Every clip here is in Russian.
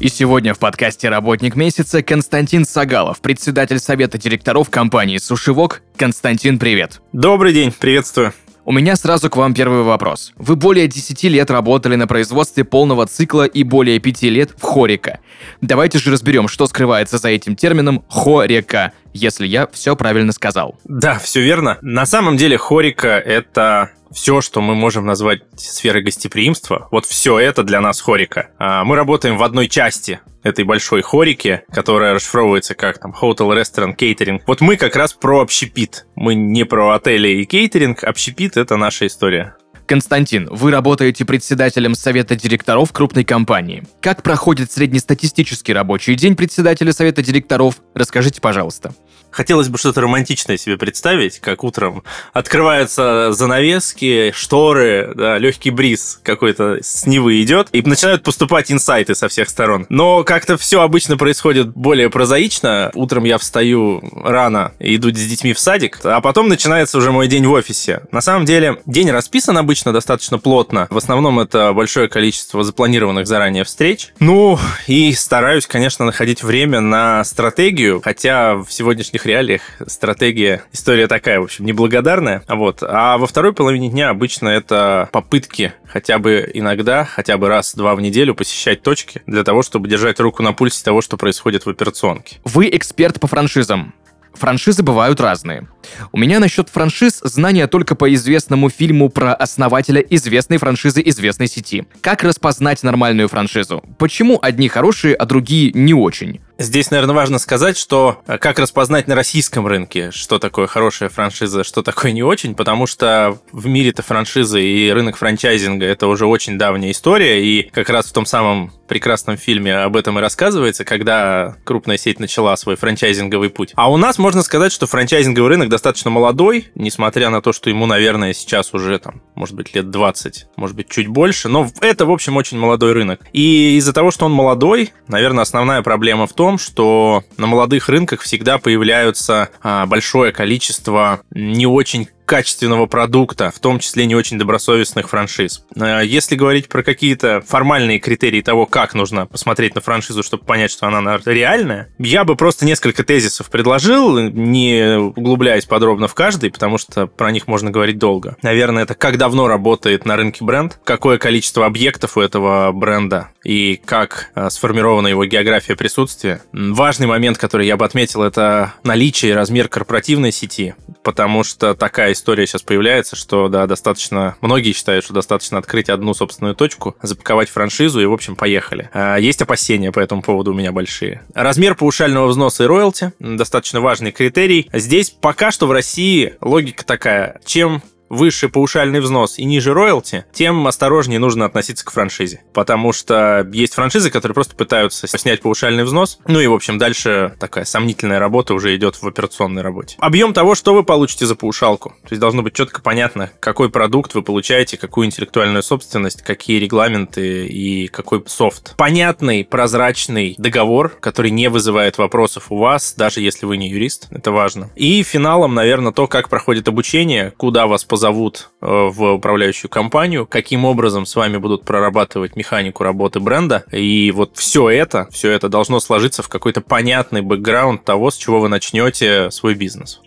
И сегодня в подкасте «Работник месяца» Константин Сагалов, председатель совета директоров компании «СушиWok». Константин, привет! Добрый день, приветствую. У меня сразу к вам первый вопрос. Вы более 10 лет работали на производстве полного цикла и более 5 лет в Хорика. Давайте же разберем, что скрывается за этим термином Хорика, если я все правильно сказал. Да, все верно. На самом деле хорика — это все, что мы можем назвать сферой гостеприимства, вот все это для нас хорика. А, Мы работаем в одной части этой большой хорики, которая расшифровывается как там hotel, restaurant, catering. Вот мы как раз про общепит. Мы не про отели и кейтеринг. Общепит — это наша история. Константин, вы работаете председателем совета директоров крупной компании. Как проходит среднестатистический рабочий день председателя совета директоров? Расскажите, пожалуйста. Хотелось бы что-то романтичное себе представить, как утром открываются занавески, шторы, да, легкий бриз какой-то с Невы идет, и начинают поступать инсайты со всех сторон. Но как-то все обычно происходит более прозаично. Утром я встаю рано, иду с детьми в садик, а потом начинается уже мой день в офисе. На самом деле, день расписан обычно достаточно плотно. В основном это большое количество запланированных заранее встреч. Ну, и стараюсь, конечно, находить время на стратегию, хотя в сегодняшних реалиях стратегия, история такая, в общем, неблагодарная. Вот. А во второй половине дня обычно это попытки хотя бы иногда, хотя бы раз-два в неделю посещать точки для того, чтобы держать руку на пульсе того, что происходит в операционке. Вы эксперт по франшизам. Франшизы бывают разные. У меня насчет франшиз знания только по известному фильму про основателя известной франшизы известной сети. Как распознать нормальную франшизу? Почему одни хорошие, а другие не очень? Здесь, наверное, важно сказать, что э, как распознать на российском рынке, что такое хорошая франшиза, что такое не очень, потому что в мире-то франшизы и рынок франчайзинга это уже очень давняя история, и как раз в том самом прекрасном фильме об этом и рассказывается, когда крупная сеть начала свой франчайзинговый путь. А у нас можно сказать, что франчайзинговый рынок достаточно молодой, несмотря на то, что ему, наверное, сейчас уже там, может быть, лет 20, может быть, чуть больше, но это, в общем, очень молодой рынок. И из-за того, что он молодой, наверное, основная проблема в том, что на молодых рынках всегда появляются а, большое количество не очень качественного продукта, в том числе не очень добросовестных франшиз. А Если говорить про какие-то формальные критерии того, как нужно посмотреть на франшизу, чтобы понять, что она реальная, я бы просто несколько тезисов предложил, не углубляясь подробно в каждый, потому что про них можно говорить долго. Наверное, это как давно работает на рынке бренд, какое количество объектов у этого бренда и как а, сформирована его география присутствия. Важный момент, который я бы отметил, это наличие и размер корпоративной сети, потому что такая история сейчас появляется, что, да, достаточно... Многие считают, что достаточно открыть одну собственную точку, запаковать франшизу и, в общем, поехали. А, Есть опасения по этому поводу у меня большие. Размер паушального взноса и роялти – достаточно важный критерий. Здесь пока что в России логика такая. Чем выше паушальный взнос и ниже роялти, тем осторожнее нужно относиться к франшизе. Потому что есть франшизы, которые просто пытаются снять паушальный взнос. Ну и, в общем, дальше такая сомнительная работа уже идет в операционной работе. Объем того, что вы получите за паушалку. То есть должно быть четко понятно, какой продукт вы получаете, какую интеллектуальную собственность, какие регламенты и какой софт. Понятный, прозрачный договор, который не вызывает вопросов у вас, даже если вы не юрист. Это важно. И финалом, наверное, то, как проходит обучение, куда вас позовут позовут э, в управляющую компанию, каким образом с вами будут прорабатывать механику работы бренда. И вот все это, все это должно сложиться в какой-то понятный бэкграунд того, с чего вы начнете свой бизнес.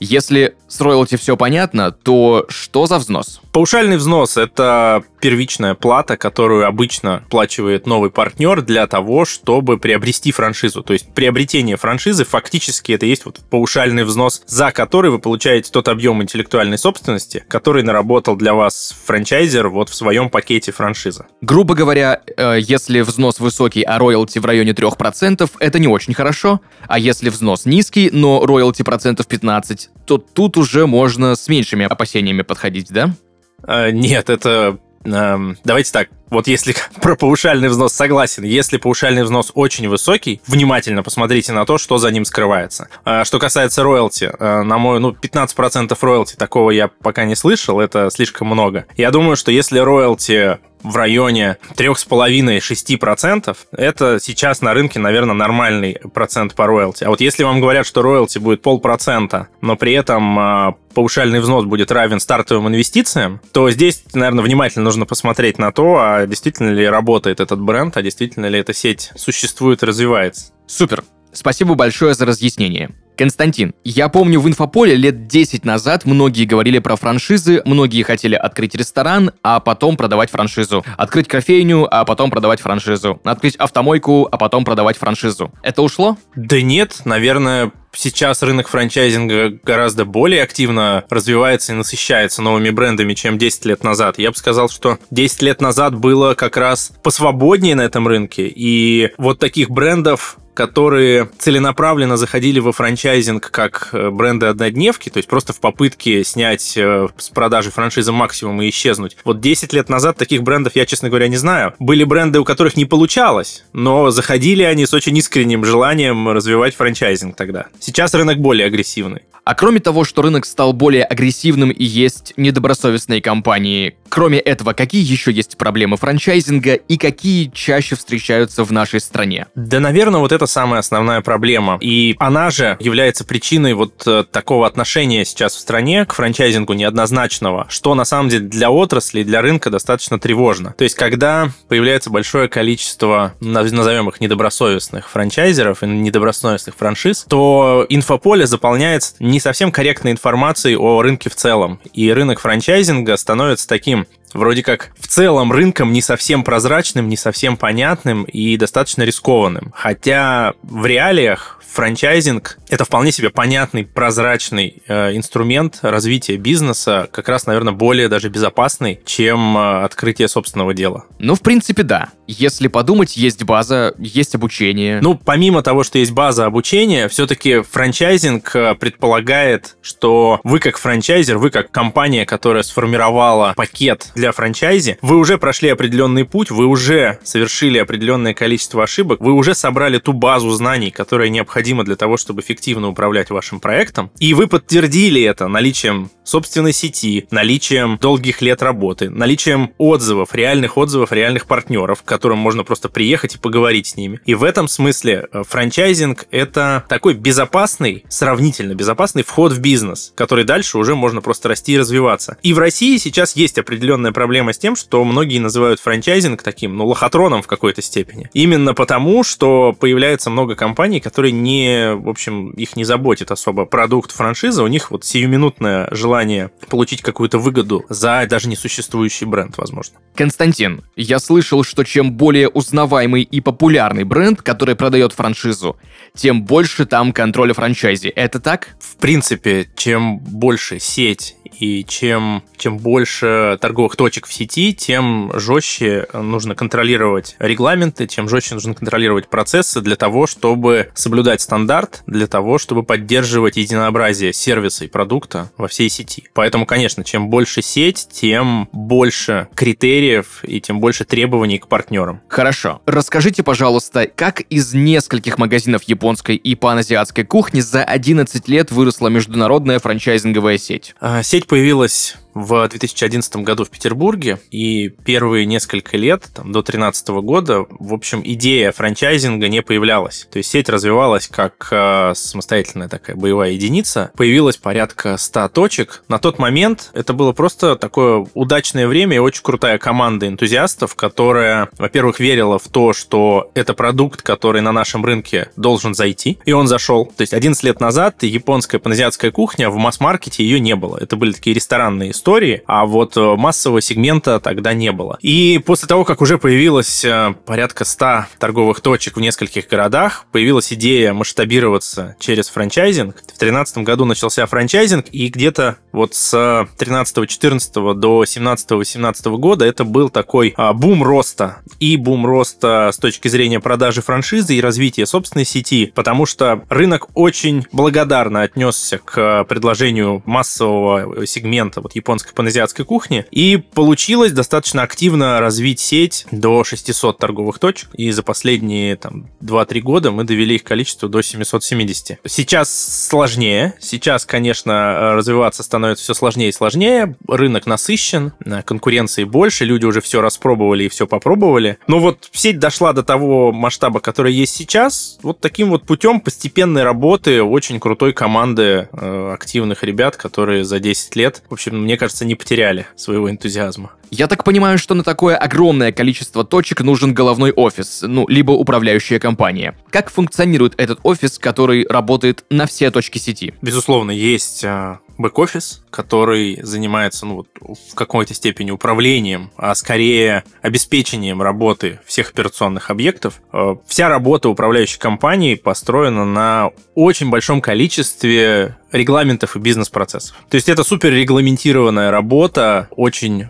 Если с роялти все понятно, то что за взнос? Паушальный взнос – это первичная плата, которую обычно оплачивает новый партнер для того, чтобы приобрести франшизу. То есть приобретение франшизы фактически это есть вот паушальный взнос, за который вы получаете тот объем интеллектуальной собственности, который наработал для вас франчайзер вот в своем пакете франшизы. Грубо говоря, э, если взнос высокий, а роялти в районе 3%, это не очень хорошо. А если взнос низкий, но роялти процентов 15, то тут уже можно с меньшими опасениями подходить, да? А, Нет, это эм, давайте так, вот если про паушальный взнос согласен, если паушальный взнос очень высокий, внимательно посмотрите на то, что за ним скрывается. А, что касается роялти, э, на мой, ну, 15% роялти, такого я пока не слышал, это слишком много. Я думаю, что если роялти в районе 3,5-6%, это сейчас на рынке, наверное, нормальный процент по роялти. А вот если вам говорят, что роялти будет полпроцента, но при этом э, паушальный взнос будет равен стартовым инвестициям, то здесь, наверное, внимательно нужно посмотреть на то, а действительно ли работает этот бренд, а действительно ли эта сеть существует и развивается. Супер. Спасибо большое за разъяснение. Константин, я помню в инфополе лет 10 назад многие говорили про франшизы, многие хотели открыть ресторан, а потом продавать франшизу. Открыть кофейню, а потом продавать франшизу. Открыть автомойку, а потом продавать франшизу. Это ушло? Да нет, наверное, сейчас рынок франчайзинга гораздо более активно развивается и насыщается новыми брендами, чем 10 лет назад. Я бы сказал, что 10 лет назад было как раз посвободнее на этом рынке, и вот таких брендов которые целенаправленно заходили во франчайзинг как э, бренды-однодневки, то есть просто в попытке снять э, с продажи франшизы максимум и исчезнуть. Вот 10 лет назад таких брендов я, честно говоря, не знаю. Были бренды, у которых не получалось, но заходили они с очень искренним желанием развивать франчайзинг тогда. Сейчас рынок более агрессивный. А кроме того, что рынок стал более агрессивным и есть недобросовестные компании, кроме этого, какие еще есть проблемы франчайзинга и какие чаще встречаются в нашей стране? Да, наверное, вот это самая основная проблема. И она же является причиной вот э, такого отношения сейчас в стране к франчайзингу неоднозначного, что на самом деле для отрасли, для рынка достаточно тревожно. То есть, когда появляется большое количество, назовем их недобросовестных франчайзеров и недобросовестных франшиз, то инфополе заполняется не совсем корректной информацией о рынке в целом. И рынок франчайзинга становится таким вроде как в целом рынком не совсем прозрачным, не совсем понятным и достаточно рискованным. Хотя в реалиях франчайзинг — это вполне себе понятный, прозрачный э, инструмент развития бизнеса, как раз, наверное, более даже безопасный, чем э, открытие собственного дела. Ну, в принципе, да. Если подумать, есть база, есть обучение. Ну, помимо того, что есть база обучения, все-таки франчайзинг э, предполагает, что вы как франчайзер, вы как компания, которая сформировала пакет для франчайзи, вы уже прошли определенный путь, вы уже совершили определенное количество ошибок, вы уже собрали ту базу знаний, которая необходима для того, чтобы эффективно управлять вашим проектом. И вы подтвердили это наличием собственной сети, наличием долгих лет работы, наличием отзывов, реальных отзывов, реальных партнеров, к которым можно просто приехать и поговорить с ними. И в этом смысле э, франчайзинг — это такой безопасный, сравнительно безопасный вход в бизнес, который дальше уже можно просто расти и развиваться. И в России сейчас есть определенная проблема с тем, что многие называют франчайзинг таким, ну, лохотроном в какой-то степени. Именно потому, что появляется много компаний, которые не не, в общем, их не заботит особо продукт франшизы, у них вот сиюминутное желание получить какую-то выгоду за даже несуществующий бренд, возможно. Константин, я слышал, что чем более узнаваемый и популярный бренд, который продает франшизу, тем больше там контроля франчайзи. Это так? В принципе, чем больше сеть и чем, чем больше торговых точек в сети, тем жестче нужно контролировать регламенты, тем жестче нужно контролировать процессы для того, чтобы соблюдать стандарт, для того, чтобы поддерживать единообразие сервиса и продукта во всей сети. Поэтому, конечно, чем больше сеть, тем больше критериев и тем больше требований к партнерам. Хорошо. Расскажите, пожалуйста, как из нескольких магазинов японской и паназиатской кухни за 11 лет выросла международная франчайзинговая сеть? А, сеть появилась в 2011 году в Петербурге, и первые несколько лет, там, до 2013 года, в общем, идея франчайзинга не появлялась. То есть сеть развивалась как э, самостоятельная такая боевая единица. Появилось порядка 100 точек. На тот момент это было просто такое удачное время и очень крутая команда энтузиастов, которая, во-первых, верила в то, что это продукт, который на нашем рынке должен зайти, и он зашел. То есть 11 лет назад японская паназиатская кухня в масс-маркете ее не было. Это были такие ресторанные истории, а вот э, массового сегмента тогда не было. И после того, как уже появилось э, порядка 100 торговых точек в нескольких городах, появилась идея масштабироваться через франчайзинг. В 2013 году начался франчайзинг, и где-то вот с 13-14 до 17-18 года это был такой а, бум роста. И бум роста с точки зрения продажи франшизы и развития собственной сети, потому что рынок очень благодарно отнесся к предложению массового сегмента вот японских японской паназиатской кухни. И получилось достаточно активно развить сеть до 600 торговых точек. И за последние там, 2-3 года мы довели их количество до 770. Сейчас сложнее. Сейчас, конечно, развиваться становится все сложнее и сложнее. Рынок насыщен, конкуренции больше, люди уже все распробовали и все попробовали. Но вот сеть дошла до того масштаба, который есть сейчас, вот таким вот путем постепенной работы очень крутой команды э, активных ребят, которые за 10 лет, в общем, мне кажется, не потеряли своего энтузиазма. Я так понимаю, что на такое огромное количество точек нужен головной офис, ну, либо управляющая компания. Как функционирует этот офис, который работает на все точки сети? Безусловно, есть э, бэк-офис, который занимается ну, в какой-то степени управлением, а скорее обеспечением работы всех операционных объектов. Э, вся работа управляющей компании построена на очень большом количестве регламентов и бизнес-процессов. То есть это супер регламентированная работа, очень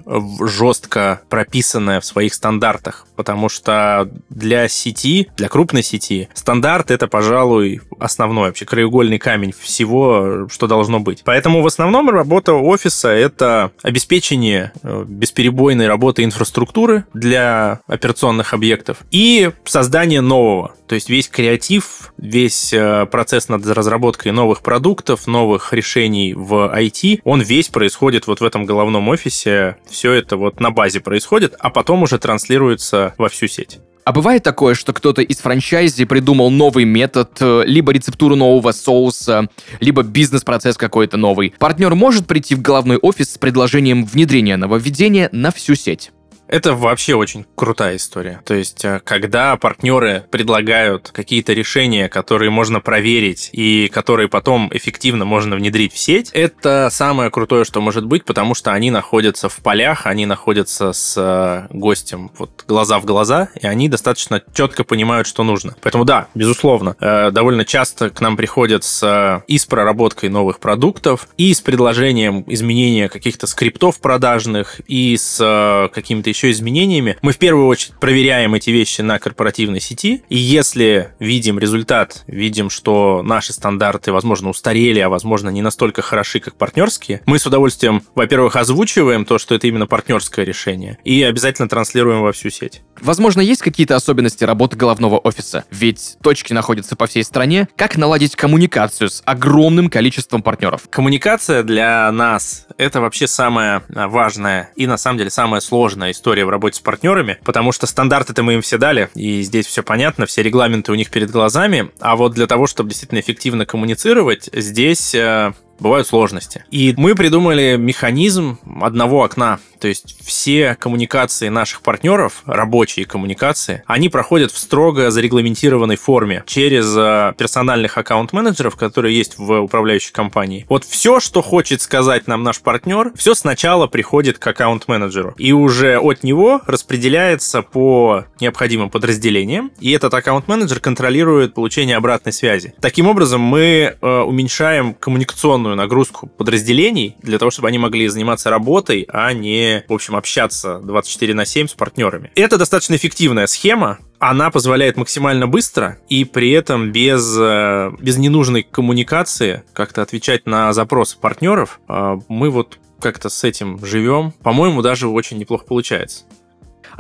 жестко прописанная в своих стандартах, потому что для сети, для крупной сети, стандарт это, пожалуй, основной вообще краеугольный камень всего, что должно быть. Поэтому в основном работа офиса это обеспечение э, бесперебойной работы инфраструктуры для операционных объектов и создание нового. То есть весь креатив, весь э, процесс над разработкой новых продуктов, новых решений в IT, он весь происходит вот в этом головном офисе. Все это вот на базе происходит, а потом уже транслируется во всю сеть. А бывает такое, что кто-то из франчайзи придумал новый метод, э, либо рецептуру нового соуса, либо бизнес-процесс какой-то новый. Партнер может прийти в головной офис с предложением внедрения нововведения на всю сеть. Это вообще очень крутая история. То есть, э, когда партнеры предлагают какие-то решения, которые можно проверить и которые потом эффективно можно внедрить в сеть, это самое крутое, что может быть, потому что они находятся в полях, они находятся с э, гостем вот глаза в глаза, и они достаточно четко понимают, что нужно. Поэтому да, безусловно, э, довольно часто к нам приходят с и с проработкой новых продуктов, и с предложением изменения каких-то скриптов продажных, и с какими-то еще еще изменениями, мы в первую очередь проверяем эти вещи на корпоративной сети, и если видим результат, видим, что наши стандарты, возможно, устарели, а возможно, не настолько хороши, как партнерские, мы с удовольствием, во-первых, озвучиваем то, что это именно партнерское решение, и обязательно транслируем во всю сеть. Возможно, есть какие-то особенности работы головного офиса, ведь точки находятся по всей стране. Как наладить коммуникацию с огромным количеством партнеров? Коммуникация для нас — это вообще самая важная и, на самом деле, самая сложная история история в работе с партнерами, потому что стандарты-то мы им все дали, и здесь все понятно, все регламенты у них перед глазами, а вот для того, чтобы действительно эффективно коммуницировать, здесь э, бывают сложности. И мы придумали механизм одного окна. То есть все коммуникации наших партнеров, рабочие коммуникации, они проходят в строго зарегламентированной форме через э, персональных аккаунт-менеджеров, которые есть в управляющей компании. Вот все, что хочет сказать нам наш партнер, все сначала приходит к аккаунт-менеджеру. И уже от него распределяется по необходимым подразделениям. И этот аккаунт-менеджер контролирует получение обратной связи. Таким образом, мы э, уменьшаем коммуникационную полную нагрузку подразделений для того, чтобы они могли заниматься работой, а не, в общем, общаться 24 на 7 с партнерами. Это достаточно эффективная схема, она позволяет максимально быстро и при этом без, э, без ненужной коммуникации как-то отвечать на запросы партнеров. А мы вот как-то с этим живем. По-моему, даже очень неплохо получается.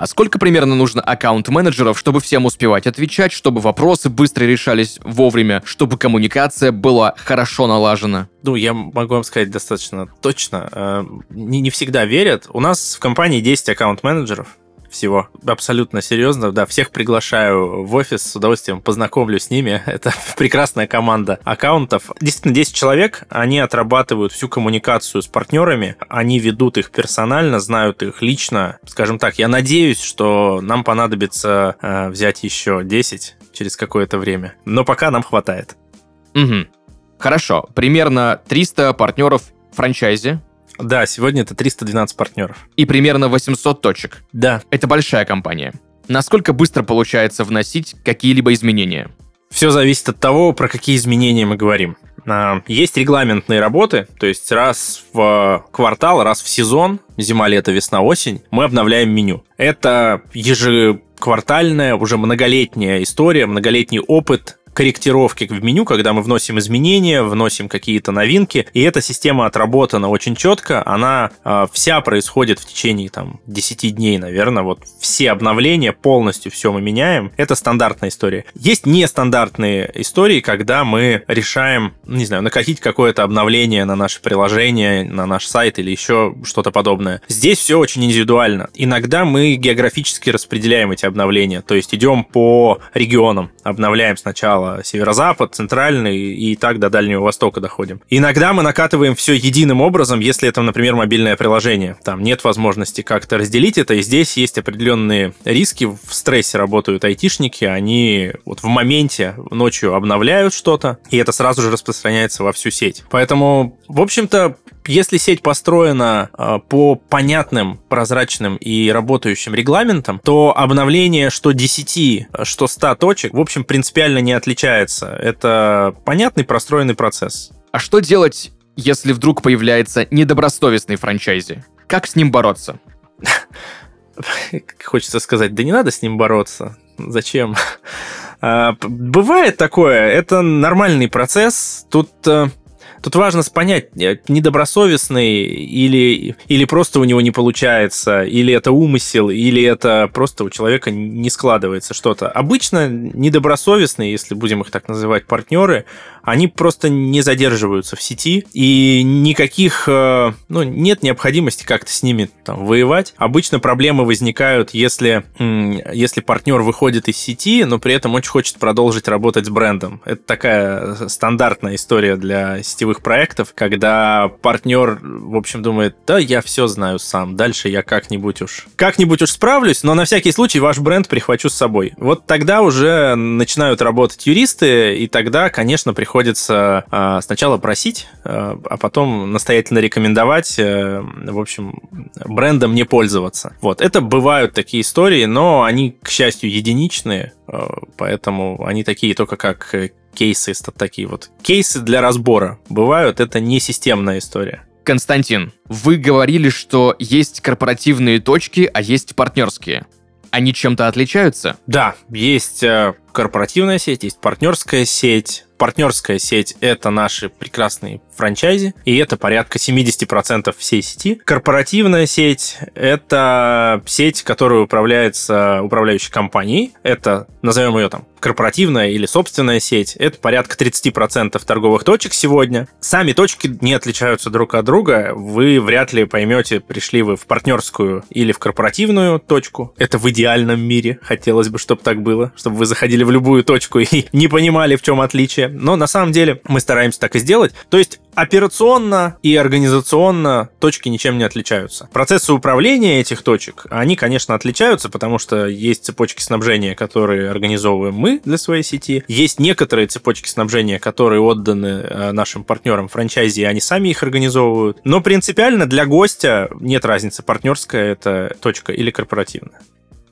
А сколько примерно нужно аккаунт-менеджеров, чтобы всем успевать отвечать, чтобы вопросы быстро решались вовремя, чтобы коммуникация была хорошо налажена? Ну, я могу вам сказать достаточно точно. Э, не, не всегда верят. У нас в компании 10 аккаунт-менеджеров всего. Абсолютно серьезно, да, всех приглашаю в офис, с удовольствием познакомлю с ними. Это прекрасная команда аккаунтов. Действительно, 10 человек, они отрабатывают всю коммуникацию с партнерами, они ведут их персонально, знают их лично. Скажем так, я надеюсь, что нам понадобится э, взять еще 10 через какое-то время. Но пока нам хватает. Угу. Хорошо, примерно 300 партнеров франчайзи, да, сегодня это 312 партнеров. И примерно 800 точек. Да. Это большая компания. Насколько быстро получается вносить какие-либо изменения? Все зависит от того, про какие изменения мы говорим. А, есть регламентные работы, то есть раз в квартал, раз в сезон, зима, лето, весна, осень, мы обновляем меню. Это ежеквартальная, уже многолетняя история, многолетний опыт корректировки в меню, когда мы вносим изменения, вносим какие-то новинки, и эта система отработана очень четко, она э, вся происходит в течение там 10 дней, наверное, вот все обновления, полностью все мы меняем, это стандартная история. Есть нестандартные истории, когда мы решаем, не знаю, накатить какое-то обновление на наше приложение, на наш сайт или еще что-то подобное. Здесь все очень индивидуально. Иногда мы географически распределяем эти обновления, то есть идем по регионам, обновляем сначала северо-запад, центральный и так до Дальнего Востока доходим. Иногда мы накатываем все единым образом, если это, например, мобильное приложение. Там нет возможности как-то разделить это, и здесь есть определенные риски. В стрессе работают айтишники, они вот в моменте ночью обновляют что-то, и это сразу же распространяется во всю сеть. Поэтому, в общем-то, если сеть построена э, по понятным, прозрачным и работающим регламентам, то обновление что 10, что 100 точек, в общем, принципиально не отличается. Это понятный, простроенный процесс. А что делать, если вдруг появляется недобросовестный франчайзи? Как с ним бороться? Хочется сказать, да не надо с ним бороться. Зачем? А, бывает такое, это нормальный процесс. Тут э, Тут важно понять, э, недобросовестный или, или просто у него не получается, или это умысел, или это просто у человека не складывается что-то. Обычно недобросовестные, если будем их так называть, партнеры, они просто не задерживаются в сети, и никаких, э, ну, нет необходимости как-то с ними там воевать. Обычно проблемы возникают, если, если партнер выходит из сети, но при этом очень хочет продолжить работать с брендом. Это такая стандартная история для сетевых проектов, когда партнер, в общем, думает, да, я все знаю сам, дальше я как-нибудь уж, как-нибудь уж справлюсь, но на всякий случай ваш бренд прихвачу с собой. Вот тогда уже начинают работать юристы, и тогда, конечно, приходится приходится э, сначала просить, э, а потом настоятельно рекомендовать, э, в общем, брендом не пользоваться. Вот, это бывают такие истории, но они, к счастью, единичные, э, поэтому они такие только как кейсы, такие вот кейсы для разбора бывают, это не системная история. Константин, вы говорили, что есть корпоративные точки, а есть партнерские. Они чем-то отличаются? Да, есть корпоративная сеть, есть партнерская сеть, партнерская сеть — это наши прекрасные франчайзи, и это порядка 70% всей сети. Корпоративная сеть — это сеть, которая управляется управляющей компанией. Это, назовем ее там, корпоративная или собственная сеть. Это порядка 30% торговых точек сегодня. Сами точки не отличаются друг от друга. Вы вряд ли поймете, пришли вы в партнерскую или в корпоративную точку. Это в идеальном мире. Хотелось бы, чтобы так было, чтобы вы заходили в любую точку и не понимали, в чем отличие но на самом деле мы стараемся так и сделать. То есть операционно и организационно точки ничем не отличаются. Процессы управления этих точек, они, конечно, отличаются, потому что есть цепочки снабжения, которые организовываем мы для своей сети. Есть некоторые цепочки снабжения, которые отданы э, нашим партнерам франчайзи, и они сами их организовывают. Но принципиально для гостя нет разницы, партнерская это точка или корпоративная.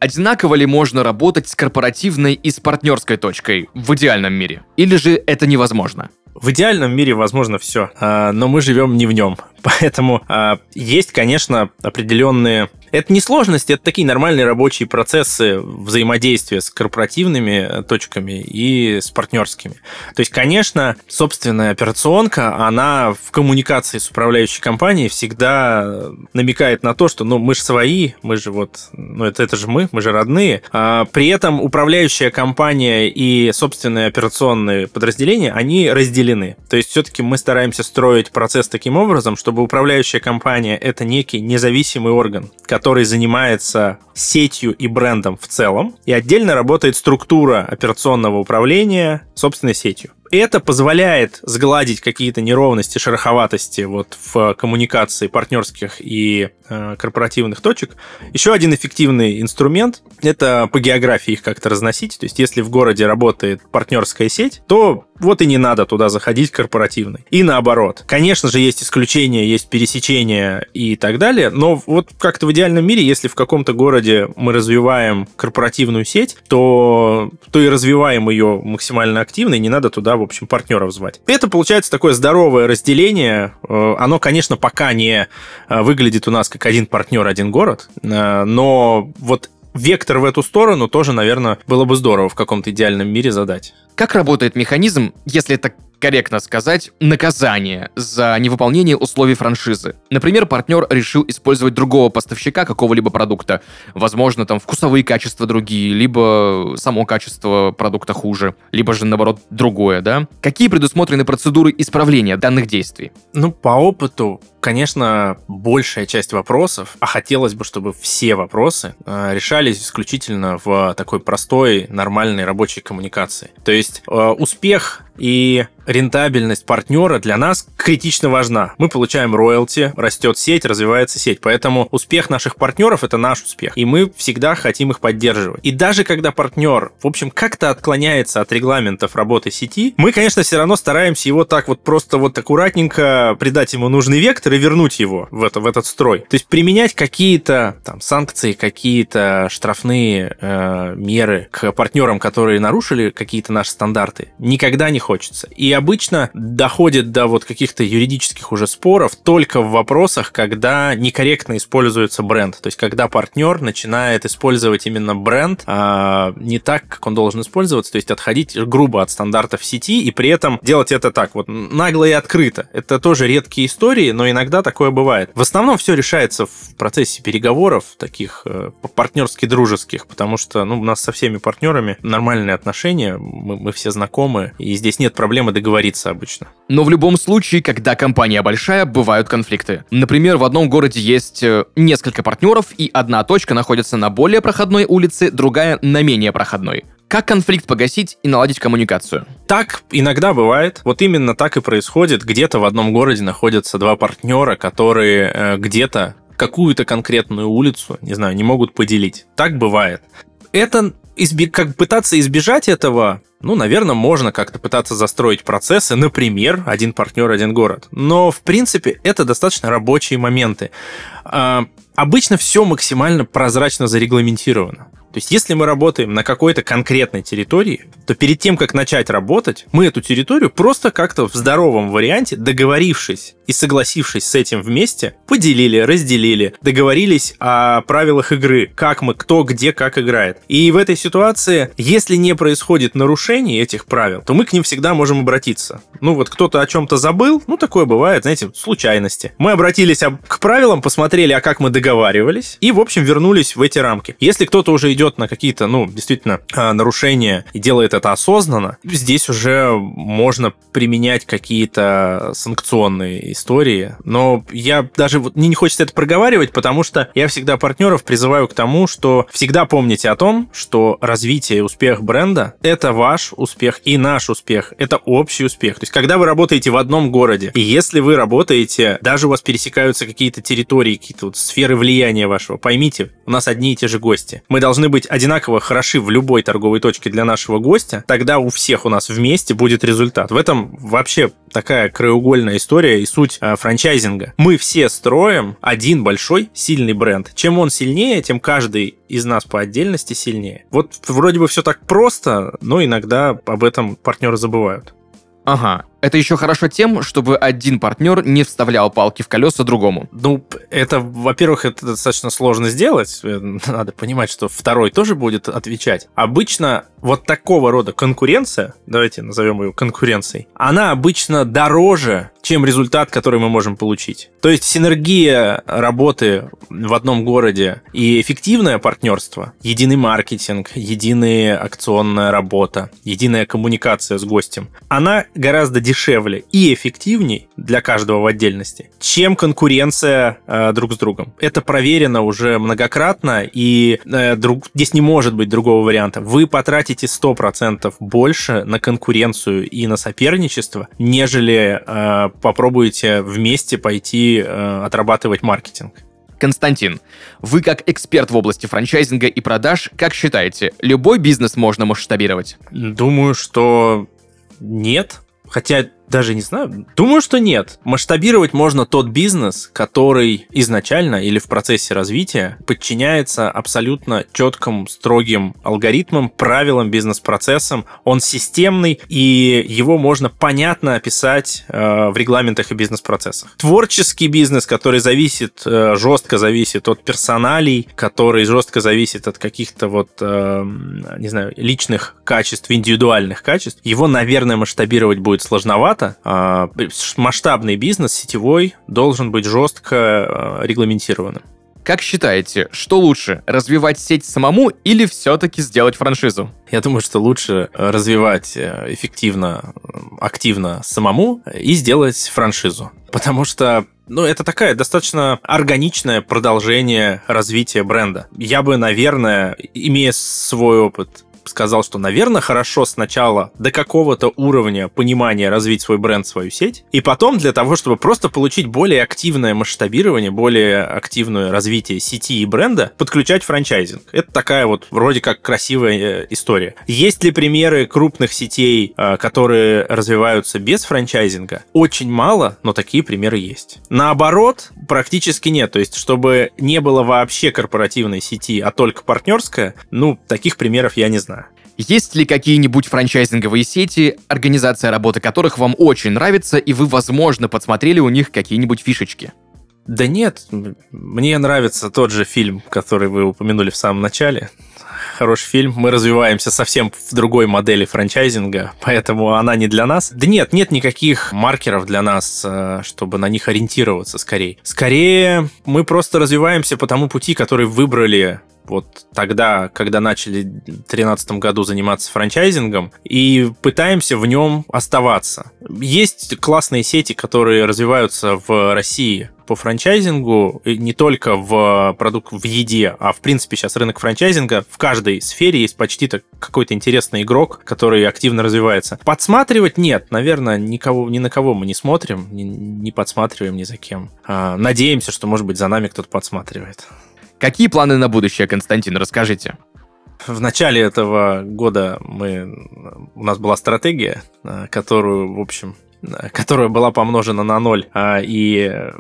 Одинаково ли можно работать с корпоративной и с партнерской точкой в идеальном мире? Или же это невозможно? В идеальном мире возможно все, а, но мы живем не в нем. Поэтому а, есть, конечно, определенные это не сложности, это такие нормальные рабочие процессы взаимодействия с корпоративными точками и с партнерскими. То есть, конечно, собственная операционка, она в коммуникации с управляющей компанией всегда намекает на то, что ну, мы же свои, мы же вот, ну это, это же мы, мы же родные. А при этом управляющая компания и собственные операционные подразделения, они разделены. То есть, все-таки мы стараемся строить процесс таким образом, чтобы управляющая компания это некий независимый орган, который занимается сетью и брендом в целом, и отдельно работает структура операционного управления собственной сетью это позволяет сгладить какие-то неровности, шероховатости вот в коммуникации партнерских и э, корпоративных точек. Еще один эффективный инструмент – это по географии их как-то разносить. То есть, если в городе работает партнерская сеть, то вот и не надо туда заходить корпоративной. И наоборот. Конечно же, есть исключения, есть пересечения и так далее, но вот как-то в идеальном мире, если в каком-то городе мы развиваем корпоративную сеть, то, то и развиваем ее максимально активно, и не надо туда в общем, партнеров звать. Это получается такое здоровое разделение. Э, оно, конечно, пока не э, выглядит у нас как один партнер, один город, э, но вот вектор в эту сторону тоже, наверное, было бы здорово в каком-то идеальном мире задать. Как работает механизм, если это корректно сказать, наказание за невыполнение условий франшизы. Например, партнер решил использовать другого поставщика какого-либо продукта. Возможно, там вкусовые качества другие, либо само качество продукта хуже, либо же, наоборот, другое, да? Какие предусмотрены процедуры исправления данных действий? Ну, по опыту, конечно, большая часть вопросов, а хотелось бы, чтобы все вопросы э, решались исключительно в такой простой, нормальной рабочей коммуникации. То есть э, успех и рентабельность партнера для нас критично важна. Мы получаем роялти, растет сеть, развивается сеть. Поэтому успех наших партнеров это наш успех. И мы всегда хотим их поддерживать. И даже когда партнер, в общем, как-то отклоняется от регламентов работы сети, мы, конечно, все равно стараемся его так вот просто вот аккуратненько придать ему нужный вектор и вернуть его в, это, в этот строй. То есть применять какие-то там санкции, какие-то штрафные э, меры к партнерам, которые нарушили какие-то наши стандарты, никогда не хочется. И обычно доходит до вот каких-то юридических уже споров только в вопросах, когда некорректно используется бренд. То есть, когда партнер начинает использовать именно бренд а, не так, как он должен использоваться, то есть отходить грубо от стандартов сети и при этом делать это так вот нагло и открыто. Это тоже редкие истории, но иногда такое бывает. В основном все решается в процессе переговоров, таких э, партнерски дружеских, потому что ну, у нас со всеми партнерами нормальные отношения, мы, мы все знакомы, и здесь нет проблемы договориться обычно. Но в любом случае, когда компания большая, бывают конфликты. Например, в одном городе есть э, несколько партнеров, и одна точка находится на более проходной улице, другая на менее проходной. Как конфликт погасить и наладить коммуникацию? Так иногда бывает. Вот именно так и происходит. Где-то в одном городе находятся два партнера, которые э, где-то какую-то конкретную улицу, не знаю, не могут поделить. Так бывает. Это изби- как пытаться избежать этого, ну, наверное, можно как-то пытаться застроить процессы, например, один партнер, один город. Но, в принципе, это достаточно рабочие моменты. А, обычно все максимально прозрачно зарегламентировано. То есть, если мы работаем на какой-то конкретной территории, то перед тем, как начать работать, мы эту территорию просто как-то в здоровом варианте, договорившись и согласившись с этим вместе, поделили, разделили, договорились о правилах игры, как мы, кто, где, как играет. И в этой ситуации, если не происходит нарушений этих правил, то мы к ним всегда можем обратиться. Ну вот кто-то о чем-то забыл, ну такое бывает, знаете, случайности. Мы обратились к правилам, посмотрели, а как мы договаривались, и, в общем, вернулись в эти рамки. Если кто-то уже идет на какие-то, ну, действительно, а, нарушения и делает это осознанно, здесь уже можно применять какие-то санкционные истории. Но я даже вот мне не хочется это проговаривать, потому что я всегда партнеров призываю к тому, что всегда помните о том, что развитие и успех бренда — это ваш успех и наш успех. Это общий успех. То есть, когда вы работаете в одном городе, и если вы работаете, даже у вас пересекаются какие-то территории, какие-то вот сферы влияния вашего, поймите, у нас одни и те же гости. Мы должны быть одинаково хороши в любой торговой точке для нашего гостя, тогда у всех у нас вместе будет результат. В этом вообще такая краеугольная история и суть э, франчайзинга. Мы все строим один большой сильный бренд. Чем он сильнее, тем каждый из нас по отдельности сильнее. Вот вроде бы все так просто, но иногда об этом партнеры забывают. Ага. Это еще хорошо тем, чтобы один партнер не вставлял палки в колеса другому. Ну, это, во-первых, это достаточно сложно сделать. Э, надо понимать, что второй тоже будет отвечать. Обычно вот такого рода конкуренция, давайте назовем ее конкуренцией, она обычно дороже, чем результат, который мы можем получить. То есть синергия работы в одном городе и эффективное партнерство, единый маркетинг, единая акционная работа, единая коммуникация с гостем, она гораздо дешевле и эффективней для каждого в отдельности, чем конкуренция э, друг с другом. Это проверено уже многократно, и э, друг, здесь не может быть другого варианта. Вы потратите 100% больше на конкуренцию и на соперничество, нежели э, попробуете вместе пойти э, отрабатывать маркетинг. Константин, вы как эксперт в области франчайзинга и продаж, как считаете, любой бизнес можно масштабировать? Думаю, что нет. Хотя Даже не знаю. Думаю, что нет. Масштабировать можно тот бизнес, который изначально или в процессе развития подчиняется абсолютно четким, строгим алгоритмам, правилам, бизнес-процессам. Он системный, и его можно понятно описать э, в регламентах и бизнес-процессах. Творческий бизнес, который зависит, э, жестко зависит от персоналей, который жестко зависит от каких-то вот, э, не знаю, личных качеств, индивидуальных качеств, его, наверное, масштабировать будет сложновато, формата. А, масштабный бизнес, сетевой, должен быть жестко а, регламентированным. Как считаете, что лучше, развивать сеть самому или все-таки сделать франшизу? Я думаю, что лучше развивать э, эффективно, активно самому и сделать франшизу. Потому что ну, это такая достаточно органичное продолжение развития бренда. Я бы, наверное, имея свой опыт сказал, что, наверное, хорошо сначала до какого-то уровня понимания развить свой бренд, свою сеть, и потом для того, чтобы просто получить более активное масштабирование, более активное развитие сети и бренда, подключать франчайзинг. Это такая вот вроде как красивая э, история. Есть ли примеры крупных сетей, э, которые развиваются без франчайзинга? Очень мало, но такие примеры есть. Наоборот, практически нет. То есть, чтобы не было вообще корпоративной сети, а только партнерская, ну, таких примеров я не знаю. Есть ли какие-нибудь франчайзинговые сети, организация работы которых вам очень нравится, и вы, возможно, подсмотрели у них какие-нибудь фишечки? Да нет, мне нравится тот же фильм, который вы упомянули в самом начале. Хороший фильм. Мы развиваемся совсем в другой модели франчайзинга, поэтому она не для нас. Да нет, нет никаких маркеров для нас, э, чтобы на них ориентироваться скорее. Скорее, мы просто развиваемся по тому пути, который выбрали вот тогда, когда начали в 2013 году заниматься франчайзингом, и пытаемся в нем оставаться. Есть классные сети, которые развиваются в России по франчайзингу не только в продукт в еде, а в принципе сейчас рынок франчайзинга в каждой сфере есть почти какой-то интересный игрок, который активно развивается. Подсматривать нет, наверное, никого, ни на кого мы не смотрим, не, не подсматриваем ни за кем. А, надеемся, что может быть за нами кто-то подсматривает. Какие планы на будущее, Константин, расскажите? В начале этого года мы, у нас была стратегия, э, которую, в общем, э, которая была помножена на ноль, а, и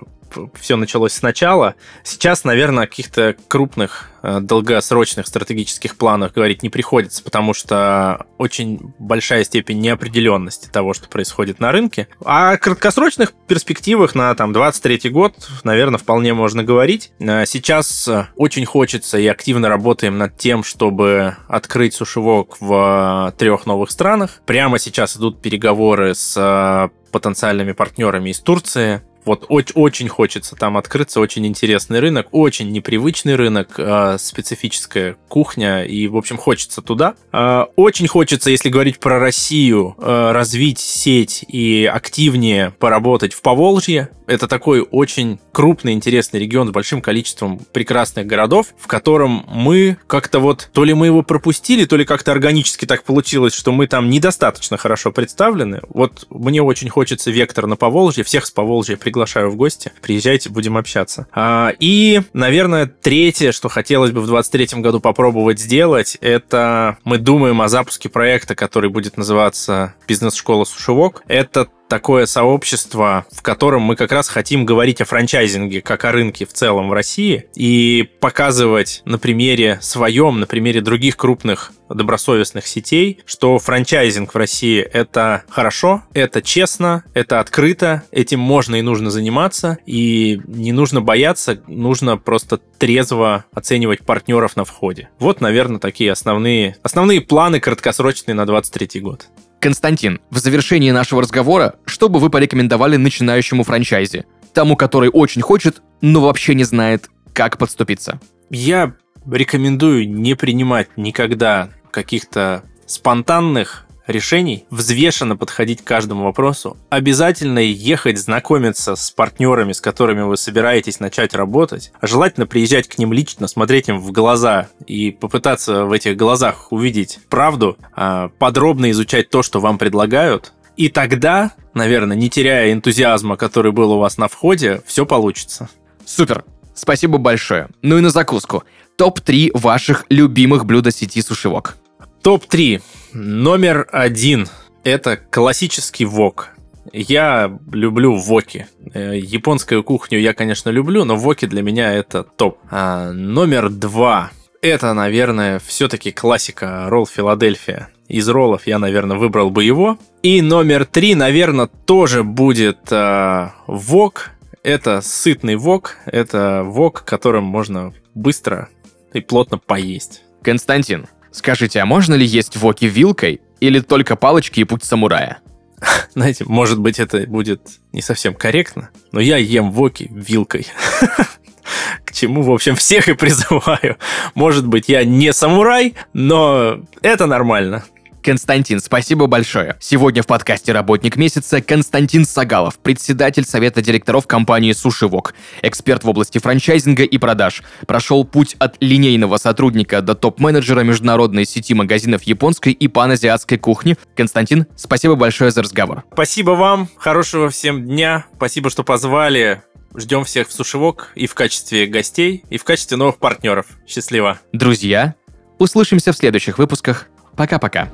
все началось сначала. Сейчас, наверное, о каких-то крупных э, долгосрочных стратегических планах говорить не приходится, потому что очень большая степень неопределенности того, что происходит на рынке. А о краткосрочных перспективах на там, 23 год, наверное, вполне можно говорить. Э, сейчас очень хочется и активно работаем над тем, чтобы открыть сушевок в трех новых странах. Прямо сейчас идут переговоры с э, потенциальными партнерами из Турции, вот очень, хочется там открыться, очень интересный рынок, очень непривычный рынок, э, специфическая кухня, и, в общем, хочется туда. Э, очень хочется, если говорить про Россию, э, развить сеть и активнее поработать в Поволжье. Это такой очень крупный, интересный регион с большим количеством прекрасных городов, в котором мы как-то вот, то ли мы его пропустили, то ли как-то органически так получилось, что мы там недостаточно хорошо представлены. Вот мне очень хочется вектор на Поволжье, всех с Поволжья приглашаю в гости. Приезжайте, будем общаться. А, и, наверное, третье, что хотелось бы в 2023 году попробовать сделать, это мы думаем о запуске проекта, который будет называться «Бизнес-школа Сушевок». Это такое сообщество, в котором мы как раз хотим говорить о франчайзинге, как о рынке в целом в России, и показывать на примере своем, на примере других крупных добросовестных сетей, что франчайзинг в России это хорошо, это честно, это открыто, этим можно и нужно заниматься, и не нужно бояться, нужно просто трезво оценивать партнеров на входе. Вот, наверное, такие основные, основные планы краткосрочные на 23 год. Константин, в завершении нашего разговора, что бы вы порекомендовали начинающему франчайзе? Тому, который очень хочет, но вообще не знает, как подступиться. Я рекомендую не принимать никогда каких-то спонтанных решений, взвешенно подходить к каждому вопросу, обязательно ехать знакомиться с партнерами, с которыми вы собираетесь начать работать, а желательно приезжать к ним лично, смотреть им в глаза и попытаться в этих глазах увидеть правду, а, подробно изучать то, что вам предлагают, и тогда, наверное, не теряя энтузиазма, который был у вас на входе, все получится. Супер. Спасибо большое. Ну и на закуску. Топ-3 ваших любимых блюда сети сушевок. Топ-3. Номер один – это классический вок. Я люблю воки. Э, японскую кухню я, конечно, люблю, но воки для меня это топ. А, номер два. Это, наверное, все-таки классика ролл Филадельфия. Из роллов я, наверное, выбрал бы его. И номер три, наверное, тоже будет э, вок. Это сытный вок. Это вок, которым можно быстро и плотно поесть. Константин, скажите, а можно ли есть воки вилкой или только палочки и путь самурая? Знаете, может быть, это будет не совсем корректно, но я ем воки вилкой. К чему, в общем, всех и призываю. Может быть, я не самурай, но это нормально. Константин, спасибо большое. Сегодня в подкасте «Работник месяца» Константин Сагалов, председатель совета директоров компании «Суши Вок», эксперт в области франчайзинга и продаж. Прошел путь от линейного сотрудника до топ-менеджера международной сети магазинов японской и паназиатской кухни. Константин, спасибо большое за разговор. Спасибо вам, хорошего всем дня, спасибо, что позвали. Ждем всех в Сушевок и в качестве гостей, и в качестве новых партнеров. Счастливо. Друзья, услышимся в следующих выпусках. Пока-пока.